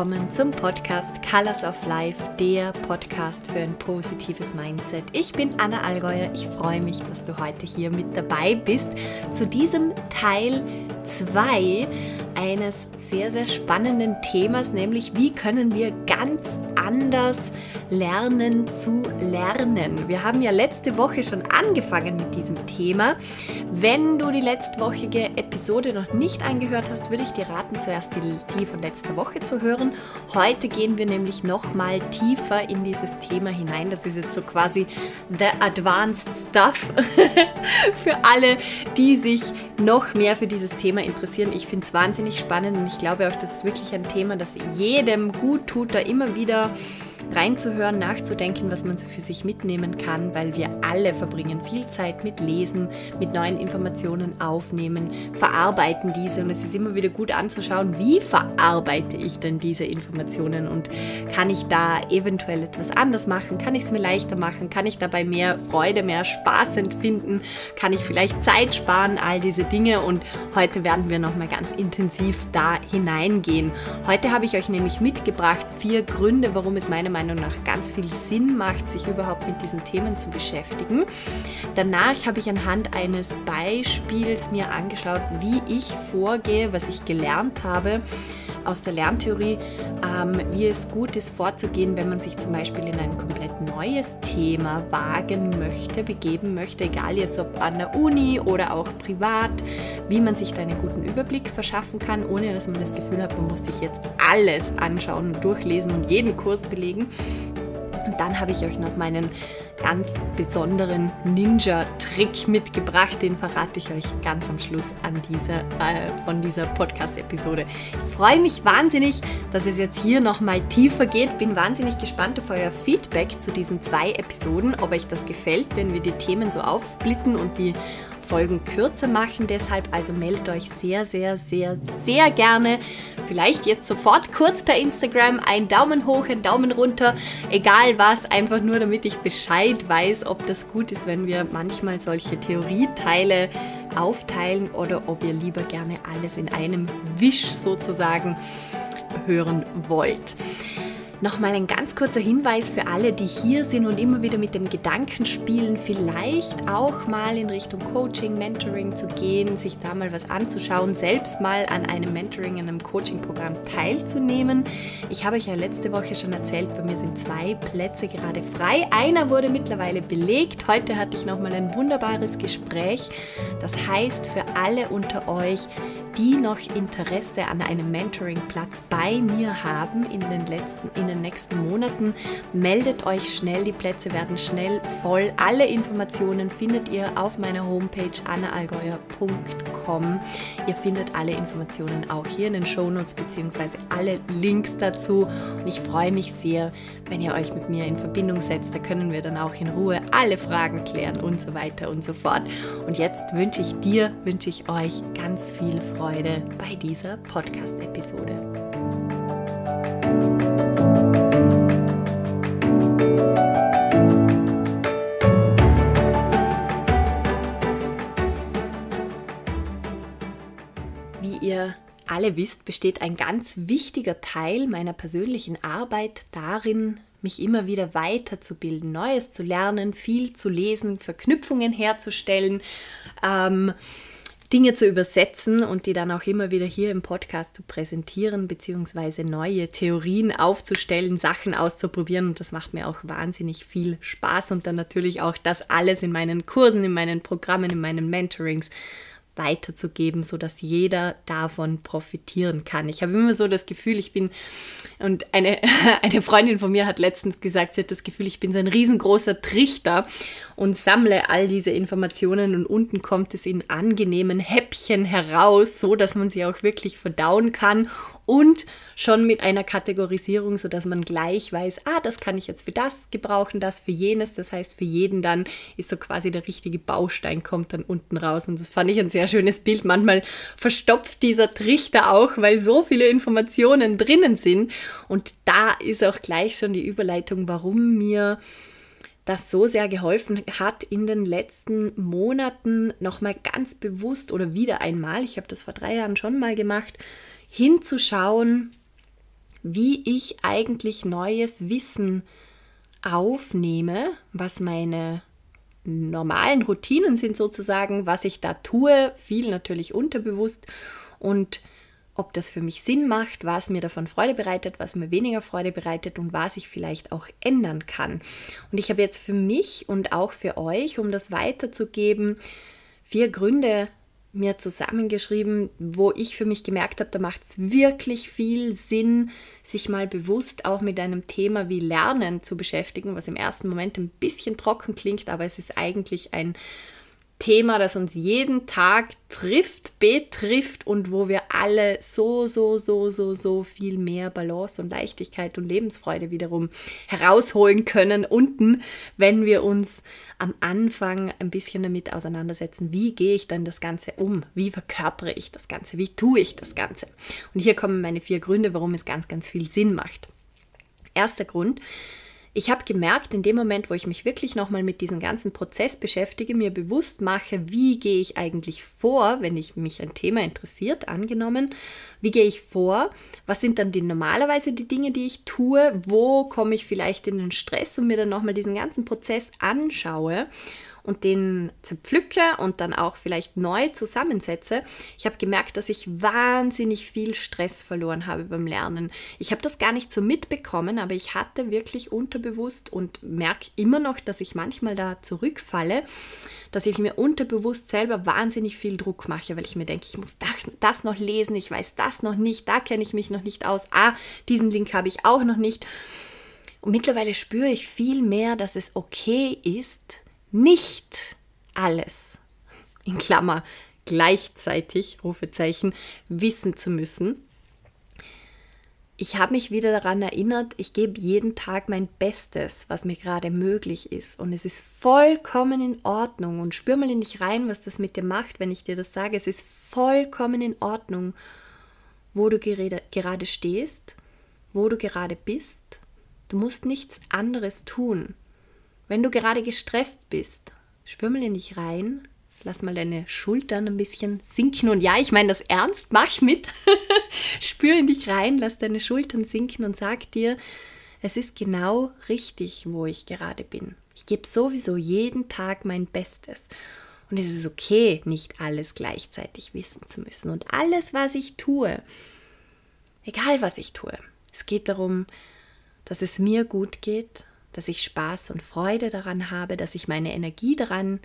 willkommen zum Podcast Colors of Life, der Podcast für ein positives Mindset. Ich bin Anna Allgäuer. Ich freue mich, dass du heute hier mit dabei bist zu diesem Teil 2 eines sehr, sehr spannenden Themas, nämlich wie können wir ganz anders lernen zu lernen. Wir haben ja letzte Woche schon angefangen mit diesem Thema. Wenn du die letztwochige Episode noch nicht angehört hast, würde ich dir raten, zuerst die, die von letzter Woche zu hören. Heute gehen wir nämlich noch mal tiefer in dieses Thema hinein. Das ist jetzt so quasi the advanced stuff für alle, die sich noch mehr für dieses Thema interessieren. Ich finde es wahnsinnig spannend und ich glaube auch, das ist wirklich ein Thema, das jedem gut tut, da immer wieder reinzuhören, nachzudenken, was man so für sich mitnehmen kann, weil wir alle verbringen viel Zeit mit Lesen, mit neuen Informationen aufnehmen, verarbeiten diese. Und es ist immer wieder gut anzuschauen, wie verarbeite ich denn diese Informationen und kann ich da eventuell etwas anders machen, kann ich es mir leichter machen, kann ich dabei mehr Freude, mehr Spaß empfinden, kann ich vielleicht Zeit sparen, all diese Dinge? Und heute werden wir nochmal ganz intensiv da hineingehen. Heute habe ich euch nämlich mitgebracht vier Gründe, warum es meiner Meinung Meinung nach ganz viel Sinn macht, sich überhaupt mit diesen Themen zu beschäftigen. Danach habe ich anhand eines Beispiels mir angeschaut, wie ich vorgehe, was ich gelernt habe aus der Lerntheorie, ähm, wie es gut ist vorzugehen, wenn man sich zum Beispiel in ein komplett neues Thema wagen möchte, begeben möchte, egal jetzt ob an der Uni oder auch privat, wie man sich da einen guten Überblick verschaffen kann, ohne dass man das Gefühl hat, man muss sich jetzt alles anschauen und durchlesen und jeden Kurs belegen. Und dann habe ich euch noch meinen ganz besonderen Ninja-Trick mitgebracht. Den verrate ich euch ganz am Schluss an dieser, äh, von dieser Podcast-Episode. Ich freue mich wahnsinnig, dass es jetzt hier nochmal tiefer geht. Bin wahnsinnig gespannt auf euer Feedback zu diesen zwei Episoden, ob euch das gefällt, wenn wir die Themen so aufsplitten und die Folgen kürzer machen. Deshalb also meldet euch sehr, sehr, sehr, sehr gerne. Vielleicht jetzt sofort kurz per Instagram ein Daumen hoch, ein Daumen runter, egal was, einfach nur damit ich Bescheid weiß, ob das gut ist, wenn wir manchmal solche Theorieteile aufteilen oder ob ihr lieber gerne alles in einem Wisch sozusagen hören wollt. Nochmal ein ganz kurzer Hinweis für alle, die hier sind und immer wieder mit dem Gedanken spielen, vielleicht auch mal in Richtung Coaching, Mentoring zu gehen, sich da mal was anzuschauen, selbst mal an einem Mentoring, an einem Coaching-Programm teilzunehmen. Ich habe euch ja letzte Woche schon erzählt, bei mir sind zwei Plätze gerade frei. Einer wurde mittlerweile belegt. Heute hatte ich nochmal ein wunderbares Gespräch. Das heißt, für alle unter euch, die noch Interesse an einem Mentoring-Platz bei mir haben in den letzten, in den nächsten Monaten, meldet euch schnell. Die Plätze werden schnell voll. Alle Informationen findet ihr auf meiner Homepage annaalgeuer.com. Ihr findet alle Informationen auch hier in den Shownotes bzw. alle Links dazu. Und ich freue mich sehr, wenn ihr euch mit mir in Verbindung setzt. Da können wir dann auch in Ruhe alle Fragen klären und so weiter und so fort. Und jetzt wünsche ich dir, wünsche ich euch ganz viel Freude bei dieser Podcast-Episode. alle wisst, besteht ein ganz wichtiger Teil meiner persönlichen Arbeit darin, mich immer wieder weiterzubilden, Neues zu lernen, viel zu lesen, Verknüpfungen herzustellen, ähm, Dinge zu übersetzen und die dann auch immer wieder hier im Podcast zu präsentieren, beziehungsweise neue Theorien aufzustellen, Sachen auszuprobieren. Und das macht mir auch wahnsinnig viel Spaß. Und dann natürlich auch das alles in meinen Kursen, in meinen Programmen, in meinen Mentorings weiterzugeben, sodass jeder davon profitieren kann. Ich habe immer so das Gefühl, ich bin, und eine, eine Freundin von mir hat letztens gesagt, sie hat das Gefühl, ich bin so ein riesengroßer Trichter und sammle all diese Informationen und unten kommt es in angenehmen Häppchen heraus, so dass man sie auch wirklich verdauen kann und schon mit einer Kategorisierung, sodass man gleich weiß, ah, das kann ich jetzt für das gebrauchen, das für jenes. Das heißt, für jeden dann ist so quasi der richtige Baustein kommt dann unten raus. Und das fand ich ein sehr schönes Bild. Manchmal verstopft dieser Trichter auch, weil so viele Informationen drinnen sind. Und da ist auch gleich schon die Überleitung, warum mir das so sehr geholfen hat in den letzten Monaten nochmal ganz bewusst oder wieder einmal, ich habe das vor drei Jahren schon mal gemacht, hinzuschauen, wie ich eigentlich neues Wissen aufnehme, was meine normalen Routinen sind sozusagen, was ich da tue, viel natürlich unterbewusst und ob das für mich Sinn macht, was mir davon Freude bereitet, was mir weniger Freude bereitet und was ich vielleicht auch ändern kann. Und ich habe jetzt für mich und auch für euch, um das weiterzugeben, vier Gründe mir zusammengeschrieben, wo ich für mich gemerkt habe, da macht es wirklich viel Sinn, sich mal bewusst auch mit einem Thema wie Lernen zu beschäftigen, was im ersten Moment ein bisschen trocken klingt, aber es ist eigentlich ein Thema, das uns jeden Tag trifft, betrifft und wo wir alle so, so, so, so, so viel mehr Balance und Leichtigkeit und Lebensfreude wiederum herausholen können unten, wenn wir uns am Anfang ein bisschen damit auseinandersetzen, wie gehe ich dann das Ganze um, wie verkörpere ich das Ganze, wie tue ich das Ganze. Und hier kommen meine vier Gründe, warum es ganz, ganz viel Sinn macht. Erster Grund, ich habe gemerkt, in dem Moment, wo ich mich wirklich nochmal mit diesem ganzen Prozess beschäftige, mir bewusst mache, wie gehe ich eigentlich vor, wenn ich mich ein Thema interessiert, angenommen, wie gehe ich vor, was sind dann die normalerweise die Dinge, die ich tue, wo komme ich vielleicht in den Stress und mir dann nochmal diesen ganzen Prozess anschaue und den zerpflücke und dann auch vielleicht neu zusammensetze, ich habe gemerkt, dass ich wahnsinnig viel Stress verloren habe beim Lernen. Ich habe das gar nicht so mitbekommen, aber ich hatte wirklich unterbewusst und merke immer noch, dass ich manchmal da zurückfalle, dass ich mir unterbewusst selber wahnsinnig viel Druck mache, weil ich mir denke, ich muss das noch lesen, ich weiß das noch nicht, da kenne ich mich noch nicht aus, ah, diesen Link habe ich auch noch nicht. Und mittlerweile spüre ich viel mehr, dass es okay ist, nicht alles, in Klammer, gleichzeitig, Rufezeichen, wissen zu müssen. Ich habe mich wieder daran erinnert, ich gebe jeden Tag mein Bestes, was mir gerade möglich ist. Und es ist vollkommen in Ordnung. Und spür mal in dich rein, was das mit dir macht, wenn ich dir das sage. Es ist vollkommen in Ordnung, wo du gerade stehst, wo du gerade bist. Du musst nichts anderes tun. Wenn du gerade gestresst bist, spür mal in dich rein, lass mal deine Schultern ein bisschen sinken. Und ja, ich meine das ernst, mach mit. spür in dich rein, lass deine Schultern sinken und sag dir, es ist genau richtig, wo ich gerade bin. Ich gebe sowieso jeden Tag mein Bestes. Und es ist okay, nicht alles gleichzeitig wissen zu müssen. Und alles, was ich tue, egal was ich tue, es geht darum, dass es mir gut geht dass ich Spaß und Freude daran habe, dass ich meine Energie daran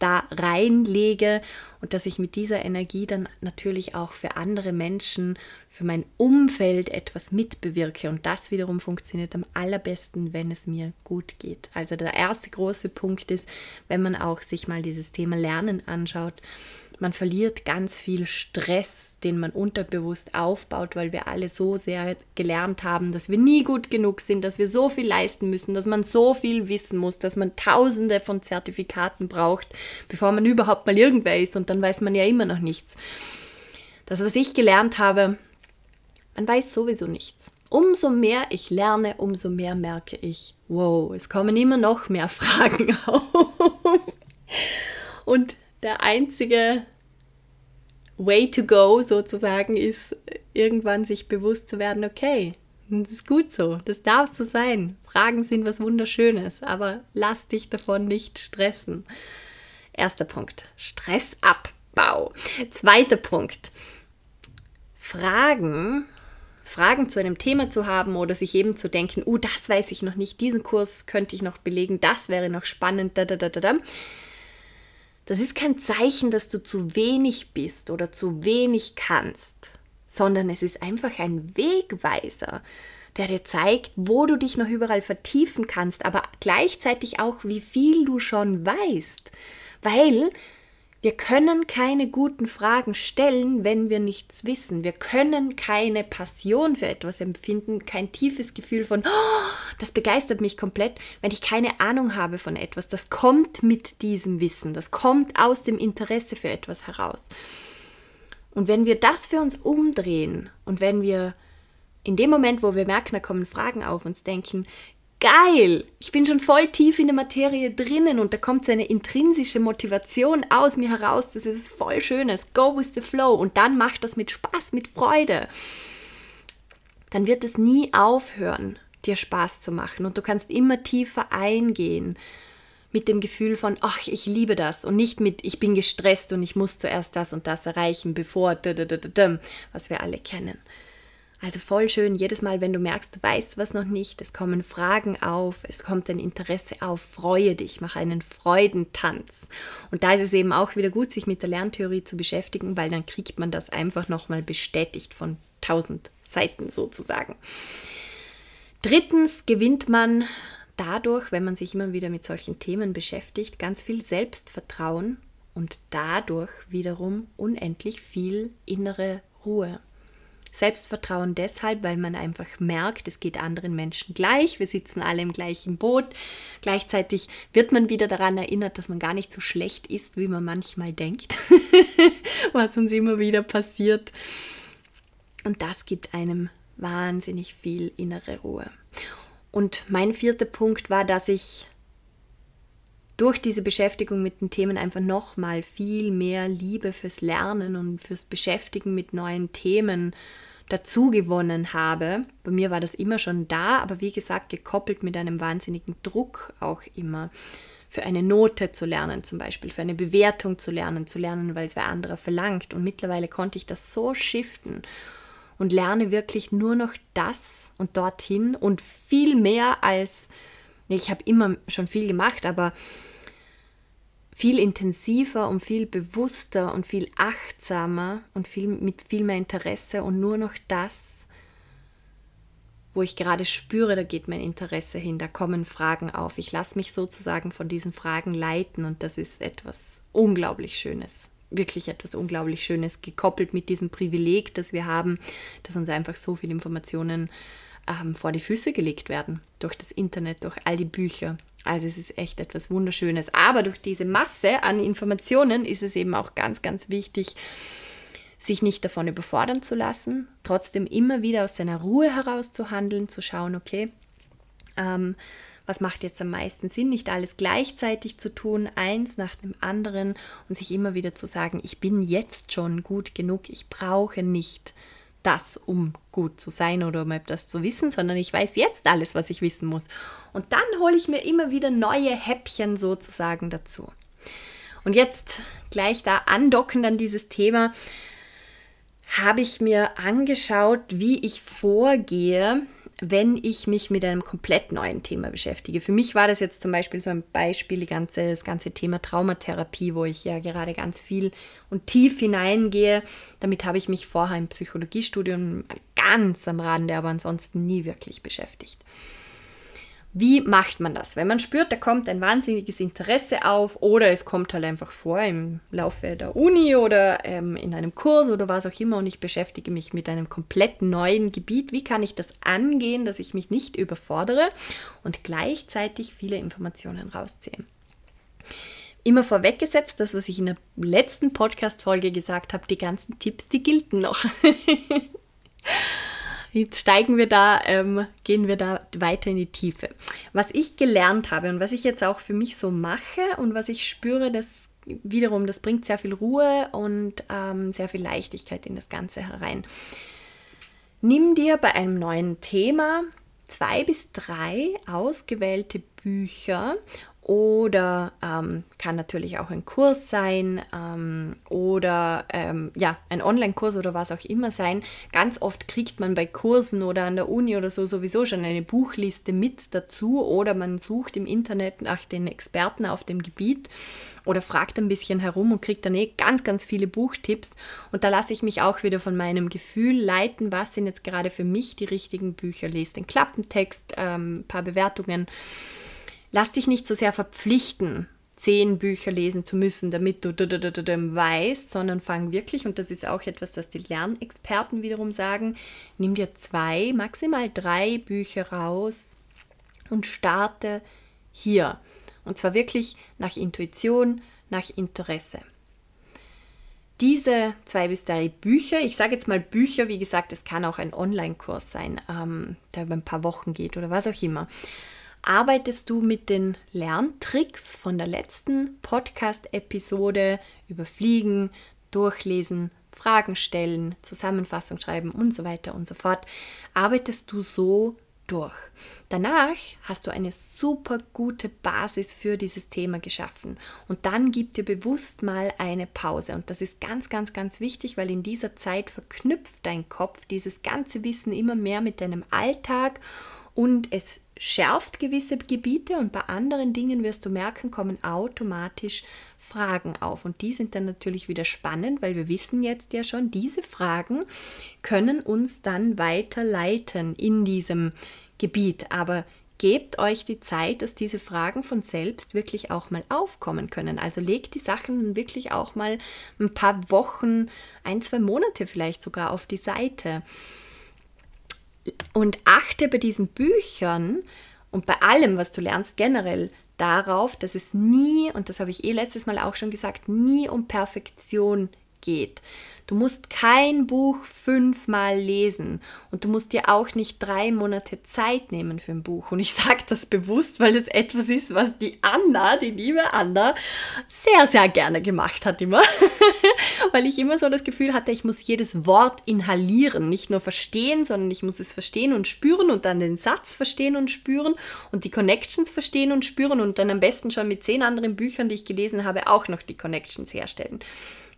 da reinlege und dass ich mit dieser Energie dann natürlich auch für andere Menschen, für mein Umfeld etwas mitbewirke. Und das wiederum funktioniert am allerbesten, wenn es mir gut geht. Also der erste große Punkt ist, wenn man auch sich mal dieses Thema Lernen anschaut, man verliert ganz viel Stress, den man unterbewusst aufbaut, weil wir alle so sehr gelernt haben, dass wir nie gut genug sind, dass wir so viel leisten müssen, dass man so viel wissen muss, dass man tausende von Zertifikaten braucht, bevor man überhaupt mal irgendwer ist und dann weiß man ja immer noch nichts. Das, was ich gelernt habe, man weiß sowieso nichts. Umso mehr ich lerne, umso mehr merke ich, wow, es kommen immer noch mehr Fragen auf. Und der einzige Way to go sozusagen ist, irgendwann sich bewusst zu werden, okay, das ist gut so, das darf so sein. Fragen sind was Wunderschönes, aber lass dich davon nicht stressen. Erster Punkt, Stressabbau. Zweiter Punkt, Fragen Fragen zu einem Thema zu haben oder sich eben zu denken, oh, das weiß ich noch nicht, diesen Kurs könnte ich noch belegen, das wäre noch spannend, da, da, da, da, da. Das ist kein Zeichen, dass du zu wenig bist oder zu wenig kannst, sondern es ist einfach ein Wegweiser, der dir zeigt, wo du dich noch überall vertiefen kannst, aber gleichzeitig auch, wie viel du schon weißt. Weil wir können keine guten Fragen stellen, wenn wir nichts wissen. Wir können keine Passion für etwas empfinden, kein tiefes Gefühl von, oh, das begeistert mich komplett, wenn ich keine Ahnung habe von etwas. Das kommt mit diesem Wissen, das kommt aus dem Interesse für etwas heraus. Und wenn wir das für uns umdrehen und wenn wir in dem Moment, wo wir merken, da kommen Fragen auf, uns denken, geil, ich bin schon voll tief in der Materie drinnen und da kommt so eine intrinsische Motivation aus mir heraus, das ist voll schönes, go with the flow und dann macht das mit Spaß, mit Freude. dann wird es nie aufhören, dir Spaß zu machen. Und du kannst immer tiefer eingehen mit dem Gefühl von, ach, ich liebe das und nicht mit, ich bin gestresst und ich muss zuerst das und das erreichen, bevor, was wir alle kennen. Also voll schön, jedes Mal, wenn du merkst, du weißt was noch nicht, es kommen Fragen auf, es kommt ein Interesse auf, freue dich, mach einen Freudentanz. Und da ist es eben auch wieder gut, sich mit der Lerntheorie zu beschäftigen, weil dann kriegt man das einfach nochmal bestätigt von tausend Seiten sozusagen. Drittens gewinnt man dadurch, wenn man sich immer wieder mit solchen Themen beschäftigt, ganz viel Selbstvertrauen und dadurch wiederum unendlich viel innere Ruhe. Selbstvertrauen deshalb, weil man einfach merkt, es geht anderen Menschen gleich, wir sitzen alle im gleichen Boot. Gleichzeitig wird man wieder daran erinnert, dass man gar nicht so schlecht ist, wie man manchmal denkt, was uns immer wieder passiert. Und das gibt einem wahnsinnig viel innere Ruhe. Und mein vierter Punkt war, dass ich durch diese Beschäftigung mit den Themen einfach nochmal viel mehr Liebe fürs Lernen und fürs Beschäftigen mit neuen Themen dazu gewonnen habe. Bei mir war das immer schon da, aber wie gesagt, gekoppelt mit einem wahnsinnigen Druck auch immer. Für eine Note zu lernen, zum Beispiel, für eine Bewertung zu lernen, zu lernen, weil es wer anderer verlangt. Und mittlerweile konnte ich das so shiften und lerne wirklich nur noch das und dorthin und viel mehr als, ich habe immer schon viel gemacht, aber viel intensiver und viel bewusster und viel achtsamer und viel, mit viel mehr Interesse und nur noch das, wo ich gerade spüre, da geht mein Interesse hin, da kommen Fragen auf. Ich lasse mich sozusagen von diesen Fragen leiten und das ist etwas unglaublich Schönes wirklich etwas unglaublich Schönes, gekoppelt mit diesem Privileg, das wir haben, dass uns einfach so viele Informationen ähm, vor die Füße gelegt werden, durch das Internet, durch all die Bücher. Also es ist echt etwas Wunderschönes. Aber durch diese Masse an Informationen ist es eben auch ganz, ganz wichtig, sich nicht davon überfordern zu lassen, trotzdem immer wieder aus seiner Ruhe heraus zu handeln, zu schauen, okay, ähm, was macht jetzt am meisten Sinn, nicht alles gleichzeitig zu tun, eins nach dem anderen und sich immer wieder zu sagen, ich bin jetzt schon gut genug, ich brauche nicht das, um gut zu sein oder um etwas zu wissen, sondern ich weiß jetzt alles, was ich wissen muss. Und dann hole ich mir immer wieder neue Häppchen sozusagen dazu. Und jetzt gleich da andockend an dieses Thema, habe ich mir angeschaut, wie ich vorgehe, wenn ich mich mit einem komplett neuen Thema beschäftige. Für mich war das jetzt zum Beispiel so ein Beispiel, ganze, das ganze Thema Traumatherapie, wo ich ja gerade ganz viel und tief hineingehe. Damit habe ich mich vorher im Psychologiestudium ganz am Rande, aber ansonsten nie wirklich beschäftigt. Wie macht man das? Wenn man spürt, da kommt ein wahnsinniges Interesse auf oder es kommt halt einfach vor im Laufe der Uni oder ähm, in einem Kurs oder was auch immer und ich beschäftige mich mit einem komplett neuen Gebiet. Wie kann ich das angehen, dass ich mich nicht überfordere und gleichzeitig viele Informationen rausziehe? Immer vorweggesetzt, das, was ich in der letzten Podcast-Folge gesagt habe, die ganzen Tipps, die gelten noch. Jetzt steigen wir da, ähm, gehen wir da weiter in die Tiefe. Was ich gelernt habe und was ich jetzt auch für mich so mache und was ich spüre, das wiederum, das bringt sehr viel Ruhe und ähm, sehr viel Leichtigkeit in das Ganze herein. Nimm dir bei einem neuen Thema zwei bis drei ausgewählte Bücher oder ähm, kann natürlich auch ein Kurs sein ähm, oder ähm, ja, ein Online-Kurs oder was auch immer sein. Ganz oft kriegt man bei Kursen oder an der Uni oder so sowieso schon eine Buchliste mit dazu oder man sucht im Internet nach den Experten auf dem Gebiet oder fragt ein bisschen herum und kriegt dann eh ganz, ganz viele Buchtipps. Und da lasse ich mich auch wieder von meinem Gefühl leiten, was sind jetzt gerade für mich die richtigen Bücher. Lest den Klappentext, ein ähm, paar Bewertungen lass dich nicht so sehr verpflichten, zehn Bücher lesen zu müssen, damit du weißt, sondern fang wirklich, und das ist auch etwas, das die Lernexperten wiederum sagen, nimm dir zwei, maximal drei Bücher raus und starte hier. Und zwar wirklich nach Intuition, nach Interesse. Diese zwei bis drei Bücher, ich sage jetzt mal Bücher, wie gesagt, es kann auch ein Online-Kurs sein, ähm, der über ein paar Wochen geht oder was auch immer arbeitest du mit den Lerntricks von der letzten Podcast-Episode über Fliegen, Durchlesen, Fragen stellen, Zusammenfassung schreiben und so weiter und so fort, arbeitest du so durch. Danach hast du eine super gute Basis für dieses Thema geschaffen. Und dann gib dir bewusst mal eine Pause. Und das ist ganz, ganz, ganz wichtig, weil in dieser Zeit verknüpft dein Kopf dieses ganze Wissen immer mehr mit deinem Alltag und es schärft gewisse Gebiete und bei anderen Dingen wirst du merken, kommen automatisch Fragen auf. Und die sind dann natürlich wieder spannend, weil wir wissen jetzt ja schon, diese Fragen können uns dann weiterleiten in diesem Gebiet. Aber gebt euch die Zeit, dass diese Fragen von selbst wirklich auch mal aufkommen können. Also legt die Sachen wirklich auch mal ein paar Wochen, ein, zwei Monate vielleicht sogar auf die Seite. Und achte bei diesen Büchern und bei allem, was du lernst, generell darauf, dass es nie, und das habe ich eh letztes Mal auch schon gesagt, nie um Perfektion geht. Du musst kein Buch fünfmal lesen und du musst dir auch nicht drei Monate Zeit nehmen für ein Buch. Und ich sage das bewusst, weil das etwas ist, was die Anna, die liebe Anna, sehr, sehr gerne gemacht hat immer. weil ich immer so das Gefühl hatte, ich muss jedes Wort inhalieren, nicht nur verstehen, sondern ich muss es verstehen und spüren und dann den Satz verstehen und spüren und die Connections verstehen und spüren und dann am besten schon mit zehn anderen Büchern, die ich gelesen habe, auch noch die Connections herstellen.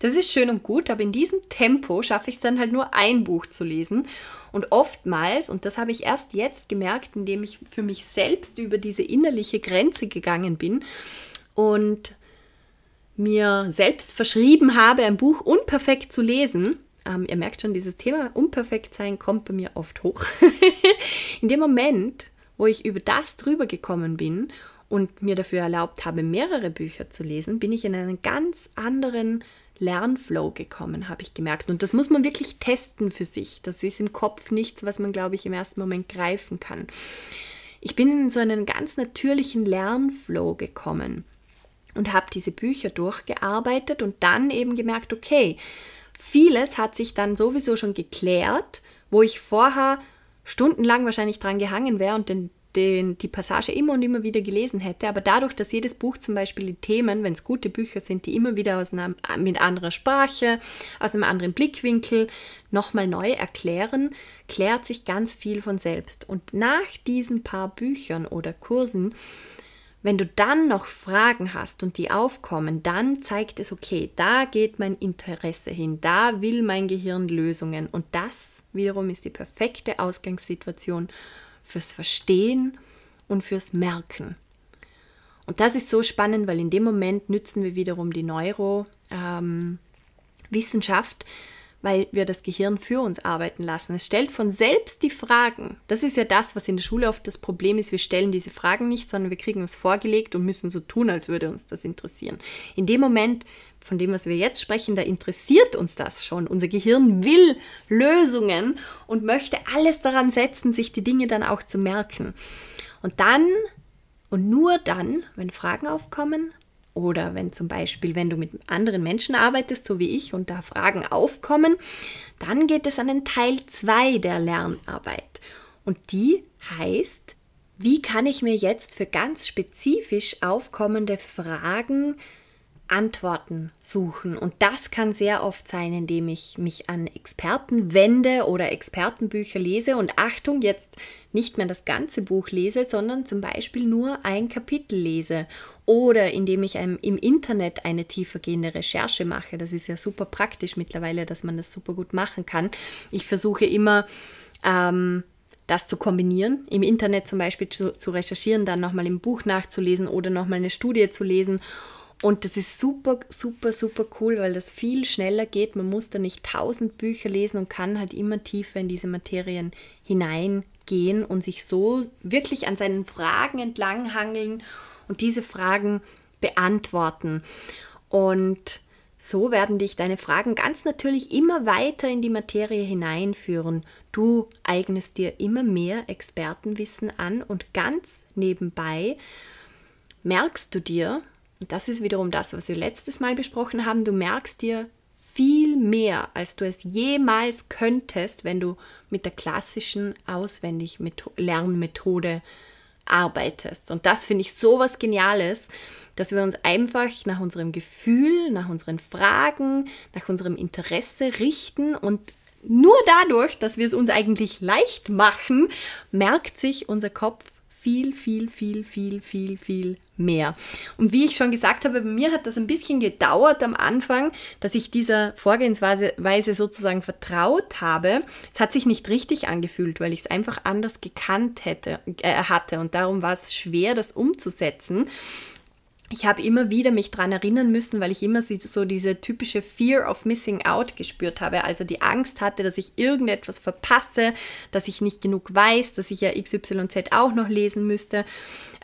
Das ist schön und gut, aber in diesem Tempo schaffe ich es dann halt nur ein Buch zu lesen. Und oftmals, und das habe ich erst jetzt gemerkt, indem ich für mich selbst über diese innerliche Grenze gegangen bin und mir selbst verschrieben habe, ein Buch unperfekt zu lesen. Ähm, ihr merkt schon, dieses Thema unperfekt sein kommt bei mir oft hoch. in dem Moment, wo ich über das drüber gekommen bin und mir dafür erlaubt habe, mehrere Bücher zu lesen, bin ich in einen ganz anderen Lernflow gekommen, habe ich gemerkt. Und das muss man wirklich testen für sich. Das ist im Kopf nichts, was man, glaube ich, im ersten Moment greifen kann. Ich bin in so einen ganz natürlichen Lernflow gekommen und habe diese Bücher durchgearbeitet und dann eben gemerkt, okay, vieles hat sich dann sowieso schon geklärt, wo ich vorher stundenlang wahrscheinlich dran gehangen wäre und den den, die Passage immer und immer wieder gelesen hätte, aber dadurch, dass jedes Buch zum Beispiel die Themen, wenn es gute Bücher sind, die immer wieder aus einer, mit anderer Sprache, aus einem anderen Blickwinkel nochmal neu erklären, klärt sich ganz viel von selbst. Und nach diesen paar Büchern oder Kursen, wenn du dann noch Fragen hast und die aufkommen, dann zeigt es, okay, da geht mein Interesse hin, da will mein Gehirn Lösungen und das wiederum ist die perfekte Ausgangssituation fürs Verstehen und fürs Merken. Und das ist so spannend, weil in dem Moment nützen wir wiederum die Neurowissenschaft, ähm, weil wir das Gehirn für uns arbeiten lassen. Es stellt von selbst die Fragen. Das ist ja das, was in der Schule oft das Problem ist. Wir stellen diese Fragen nicht, sondern wir kriegen uns vorgelegt und müssen so tun, als würde uns das interessieren. In dem Moment, von dem, was wir jetzt sprechen, da interessiert uns das schon. Unser Gehirn will Lösungen und möchte alles daran setzen, sich die Dinge dann auch zu merken. Und dann und nur dann, wenn Fragen aufkommen, oder wenn zum Beispiel, wenn du mit anderen Menschen arbeitest, so wie ich, und da Fragen aufkommen, dann geht es an den Teil 2 der Lernarbeit. Und die heißt, wie kann ich mir jetzt für ganz spezifisch aufkommende Fragen Antworten suchen. Und das kann sehr oft sein, indem ich mich an Experten wende oder Expertenbücher lese. Und Achtung, jetzt nicht mehr das ganze Buch lese, sondern zum Beispiel nur ein Kapitel lese. Oder indem ich im Internet eine tiefergehende Recherche mache. Das ist ja super praktisch mittlerweile, dass man das super gut machen kann. Ich versuche immer, ähm, das zu kombinieren, im Internet zum Beispiel zu, zu recherchieren, dann nochmal im Buch nachzulesen oder nochmal eine Studie zu lesen und das ist super, super, super cool, weil das viel schneller geht. Man muss da nicht tausend Bücher lesen und kann halt immer tiefer in diese Materien hineingehen und sich so wirklich an seinen Fragen entlanghangeln und diese Fragen beantworten. Und so werden dich deine Fragen ganz natürlich immer weiter in die Materie hineinführen. Du eignest dir immer mehr Expertenwissen an und ganz nebenbei merkst du dir, und das ist wiederum das, was wir letztes Mal besprochen haben. Du merkst dir viel mehr, als du es jemals könntest, wenn du mit der klassischen auswendig Lernmethode arbeitest. Und das finde ich so was Geniales, dass wir uns einfach nach unserem Gefühl, nach unseren Fragen, nach unserem Interesse richten und nur dadurch, dass wir es uns eigentlich leicht machen, merkt sich unser Kopf viel, viel, viel, viel, viel, viel mehr. Und wie ich schon gesagt habe, bei mir hat das ein bisschen gedauert am Anfang, dass ich dieser Vorgehensweise sozusagen vertraut habe. Es hat sich nicht richtig angefühlt, weil ich es einfach anders gekannt hätte, äh, hatte. Und darum war es schwer, das umzusetzen ich habe immer wieder mich daran erinnern müssen, weil ich immer so diese typische Fear of Missing Out gespürt habe. Also die Angst hatte, dass ich irgendetwas verpasse, dass ich nicht genug weiß, dass ich ja XYZ auch noch lesen müsste.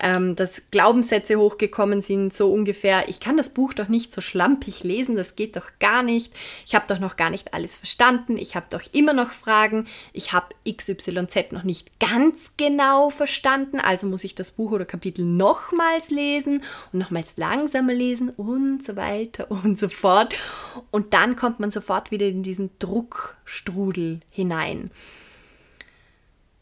Ähm, dass Glaubenssätze hochgekommen sind, so ungefähr, ich kann das Buch doch nicht so schlampig lesen, das geht doch gar nicht, ich habe doch noch gar nicht alles verstanden, ich habe doch immer noch Fragen, ich habe XYZ noch nicht ganz genau verstanden, also muss ich das Buch oder Kapitel nochmals lesen und nochmals langsamer lesen und so weiter und so fort. Und dann kommt man sofort wieder in diesen Druckstrudel hinein.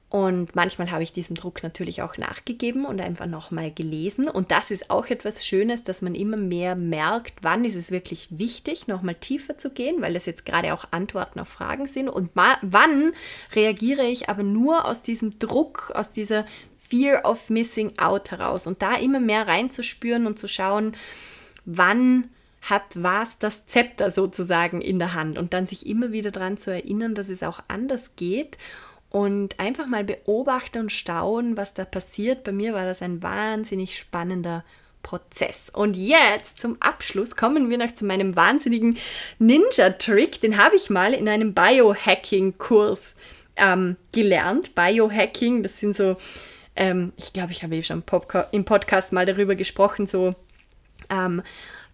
Und manchmal habe ich diesem Druck natürlich auch nachgegeben und einfach nochmal gelesen. Und das ist auch etwas Schönes, dass man immer mehr merkt, wann ist es wirklich wichtig, nochmal tiefer zu gehen, weil das jetzt gerade auch Antworten auf Fragen sind. Und wann reagiere ich aber nur aus diesem Druck, aus dieser Fear of Missing Out heraus. Und da immer mehr reinzuspüren und zu schauen, wann hat was das Zepter sozusagen in der Hand und dann sich immer wieder daran zu erinnern, dass es auch anders geht und einfach mal beobachten und staunen, was da passiert. Bei mir war das ein wahnsinnig spannender Prozess. Und jetzt zum Abschluss kommen wir noch zu meinem wahnsinnigen Ninja-Trick. Den habe ich mal in einem Biohacking-Kurs ähm, gelernt. Biohacking, das sind so, ähm, ich glaube, ich habe eh schon im Podcast mal darüber gesprochen, so ähm,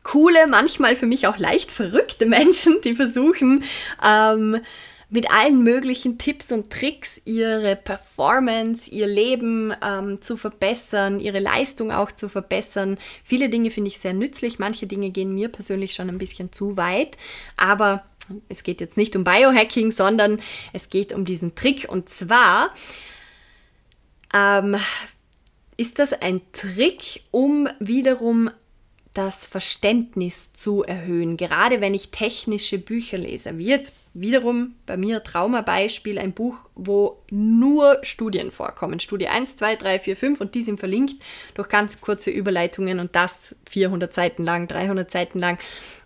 coole, manchmal für mich auch leicht verrückte Menschen, die versuchen, ähm, mit allen möglichen Tipps und Tricks ihre Performance, ihr Leben ähm, zu verbessern, ihre Leistung auch zu verbessern. Viele Dinge finde ich sehr nützlich, manche Dinge gehen mir persönlich schon ein bisschen zu weit, aber es geht jetzt nicht um Biohacking, sondern es geht um diesen Trick. Und zwar ähm, ist das ein Trick, um wiederum das Verständnis zu erhöhen, gerade wenn ich technische Bücher lese. Wie jetzt wiederum bei mir Traumabeispiel, ein Buch, wo nur Studien vorkommen. Studie 1, 2, 3, 4, 5 und die sind verlinkt durch ganz kurze Überleitungen und das 400 Seiten lang, 300 Seiten lang.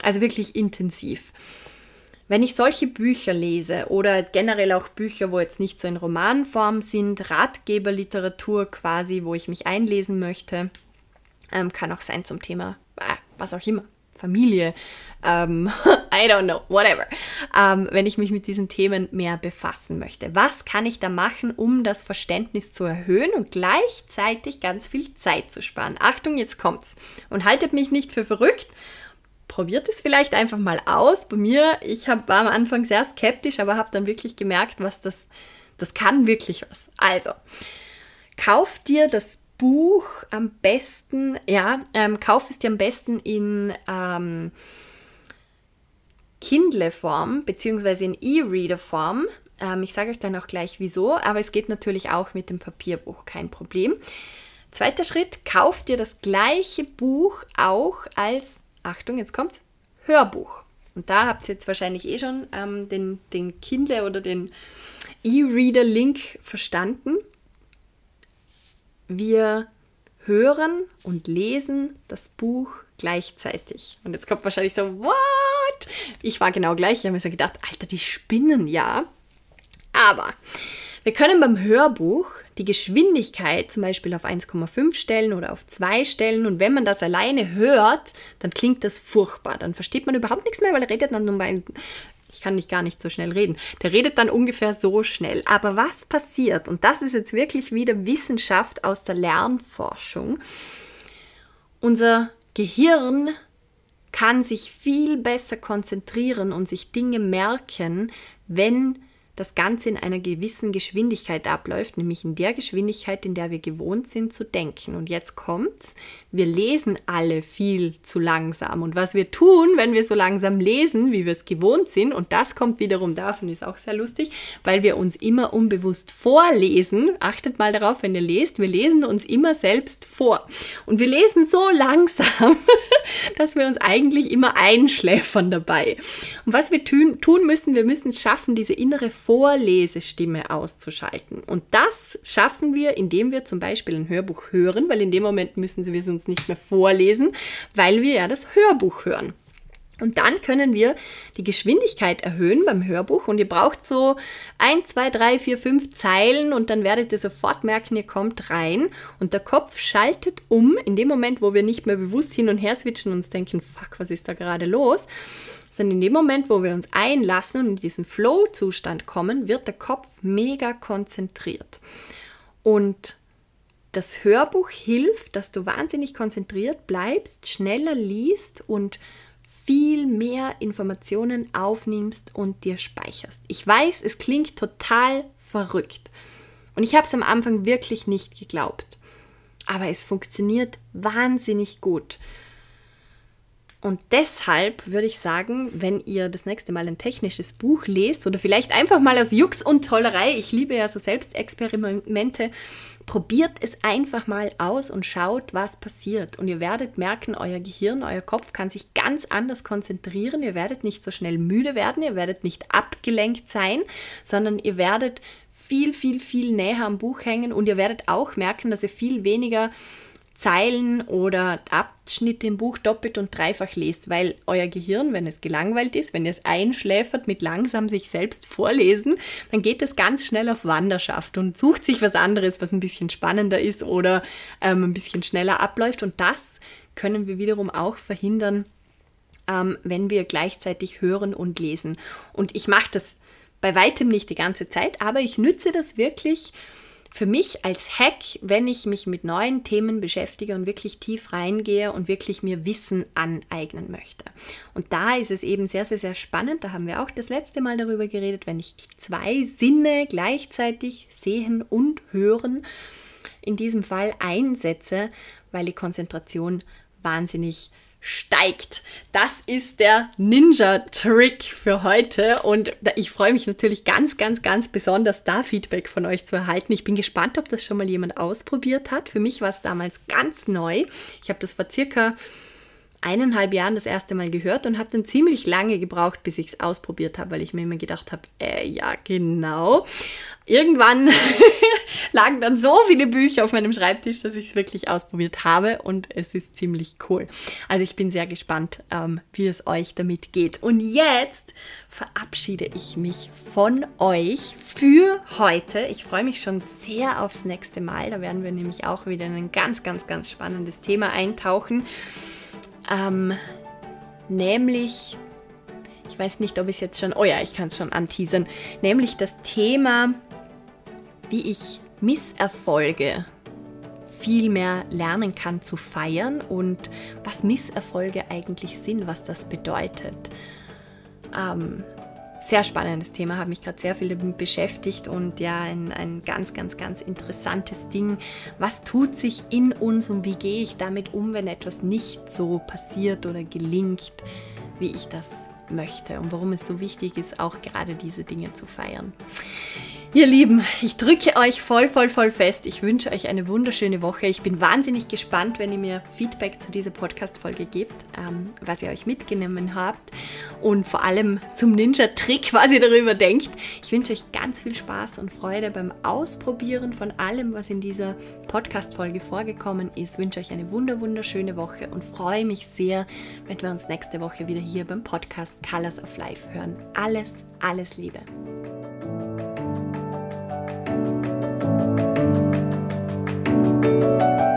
Also wirklich intensiv. Wenn ich solche Bücher lese oder generell auch Bücher, wo jetzt nicht so in Romanform sind, Ratgeberliteratur quasi, wo ich mich einlesen möchte, ähm, kann auch sein zum Thema Ah, was auch immer, Familie, ähm, I don't know, whatever, ähm, wenn ich mich mit diesen Themen mehr befassen möchte. Was kann ich da machen, um das Verständnis zu erhöhen und gleichzeitig ganz viel Zeit zu sparen? Achtung, jetzt kommt's. Und haltet mich nicht für verrückt. Probiert es vielleicht einfach mal aus. Bei mir, ich hab, war am Anfang sehr skeptisch, aber habe dann wirklich gemerkt, was das, das kann wirklich was. Also, kauf dir das Buch am besten, ja, ähm, kauf es dir am besten in ähm, Kindle-Form beziehungsweise in E-Reader-Form. Ähm, ich sage euch dann auch gleich wieso, aber es geht natürlich auch mit dem Papierbuch, kein Problem. Zweiter Schritt, kauf dir das gleiche Buch auch als, Achtung, jetzt kommt's, Hörbuch. Und da habt ihr jetzt wahrscheinlich eh schon ähm, den, den Kindle oder den E-Reader-Link verstanden. Wir hören und lesen das Buch gleichzeitig. Und jetzt kommt wahrscheinlich so, what? Ich war genau gleich. Ich habe mir so gedacht, Alter, die spinnen ja. Aber wir können beim Hörbuch die Geschwindigkeit zum Beispiel auf 1,5 stellen oder auf 2 stellen. Und wenn man das alleine hört, dann klingt das furchtbar. Dann versteht man überhaupt nichts mehr, weil er redet dann nur bei ich kann nicht gar nicht so schnell reden. Der redet dann ungefähr so schnell. Aber was passiert? Und das ist jetzt wirklich wieder Wissenschaft aus der Lernforschung. Unser Gehirn kann sich viel besser konzentrieren und sich Dinge merken, wenn das Ganze in einer gewissen Geschwindigkeit abläuft, nämlich in der Geschwindigkeit, in der wir gewohnt sind zu denken. Und jetzt kommt's, wir lesen alle viel zu langsam. Und was wir tun, wenn wir so langsam lesen, wie wir es gewohnt sind, und das kommt wiederum davon, ist auch sehr lustig, weil wir uns immer unbewusst vorlesen. Achtet mal darauf, wenn ihr lest, wir lesen uns immer selbst vor. Und wir lesen so langsam, dass wir uns eigentlich immer einschläfern dabei. Und was wir tun müssen, wir müssen es schaffen, diese innere Vorlesestimme auszuschalten. Und das schaffen wir, indem wir zum Beispiel ein Hörbuch hören, weil in dem Moment müssen wir es uns nicht mehr vorlesen, weil wir ja das Hörbuch hören. Und dann können wir die Geschwindigkeit erhöhen beim Hörbuch und ihr braucht so 1, 2, 3, 4, 5 Zeilen und dann werdet ihr sofort merken, ihr kommt rein und der Kopf schaltet um in dem Moment, wo wir nicht mehr bewusst hin und her switchen und uns denken, fuck, was ist da gerade los? Sondern in dem Moment, wo wir uns einlassen und in diesen Flow-Zustand kommen, wird der Kopf mega konzentriert. Und das Hörbuch hilft, dass du wahnsinnig konzentriert bleibst, schneller liest und viel mehr Informationen aufnimmst und dir speicherst. Ich weiß, es klingt total verrückt. Und ich habe es am Anfang wirklich nicht geglaubt. Aber es funktioniert wahnsinnig gut. Und deshalb würde ich sagen, wenn ihr das nächste Mal ein technisches Buch lest oder vielleicht einfach mal aus Jux und Tollerei, ich liebe ja so Selbstexperimente, probiert es einfach mal aus und schaut, was passiert. Und ihr werdet merken, euer Gehirn, euer Kopf kann sich ganz anders konzentrieren. Ihr werdet nicht so schnell müde werden, ihr werdet nicht abgelenkt sein, sondern ihr werdet viel, viel, viel näher am Buch hängen und ihr werdet auch merken, dass ihr viel weniger Zeilen oder Abschnitte im Buch doppelt und dreifach lest, weil euer Gehirn, wenn es gelangweilt ist, wenn ihr es einschläfert mit langsam sich selbst vorlesen, dann geht es ganz schnell auf Wanderschaft und sucht sich was anderes, was ein bisschen spannender ist oder ähm, ein bisschen schneller abläuft. Und das können wir wiederum auch verhindern, ähm, wenn wir gleichzeitig hören und lesen. Und ich mache das bei weitem nicht die ganze Zeit, aber ich nütze das wirklich für mich als Hack, wenn ich mich mit neuen Themen beschäftige und wirklich tief reingehe und wirklich mir Wissen aneignen möchte. Und da ist es eben sehr, sehr, sehr spannend. Da haben wir auch das letzte Mal darüber geredet, wenn ich zwei Sinne gleichzeitig sehen und hören, in diesem Fall einsetze, weil die Konzentration wahnsinnig steigt. Das ist der Ninja-Trick für heute und ich freue mich natürlich ganz, ganz, ganz besonders, da Feedback von euch zu erhalten. Ich bin gespannt, ob das schon mal jemand ausprobiert hat. Für mich war es damals ganz neu. Ich habe das vor circa eineinhalb Jahren das erste Mal gehört und habe dann ziemlich lange gebraucht, bis ich es ausprobiert habe, weil ich mir immer gedacht habe, äh, ja, genau. Irgendwann lagen dann so viele Bücher auf meinem Schreibtisch, dass ich es wirklich ausprobiert habe und es ist ziemlich cool. Also ich bin sehr gespannt, ähm, wie es euch damit geht. Und jetzt verabschiede ich mich von euch für heute. Ich freue mich schon sehr aufs nächste Mal. Da werden wir nämlich auch wieder in ein ganz, ganz, ganz spannendes Thema eintauchen. Ähm, nämlich, ich weiß nicht, ob ich es jetzt schon, oh ja, ich kann es schon anteasern, nämlich das Thema, wie ich Misserfolge viel mehr lernen kann zu feiern und was Misserfolge eigentlich sind, was das bedeutet. Ähm, sehr spannendes Thema, habe mich gerade sehr viel damit beschäftigt und ja, ein, ein ganz, ganz, ganz interessantes Ding. Was tut sich in uns und wie gehe ich damit um, wenn etwas nicht so passiert oder gelingt, wie ich das möchte und warum es so wichtig ist, auch gerade diese Dinge zu feiern. Ihr Lieben, ich drücke euch voll, voll, voll fest. Ich wünsche euch eine wunderschöne Woche. Ich bin wahnsinnig gespannt, wenn ihr mir Feedback zu dieser Podcast-Folge gebt, ähm, was ihr euch mitgenommen habt und vor allem zum Ninja-Trick, was ihr darüber denkt. Ich wünsche euch ganz viel Spaß und Freude beim Ausprobieren von allem, was in dieser Podcast-Folge vorgekommen ist. Ich wünsche euch eine wunder, wunderschöne Woche und freue mich sehr, wenn wir uns nächste Woche wieder hier beim Podcast Colors of Life hören. Alles, alles Liebe. Música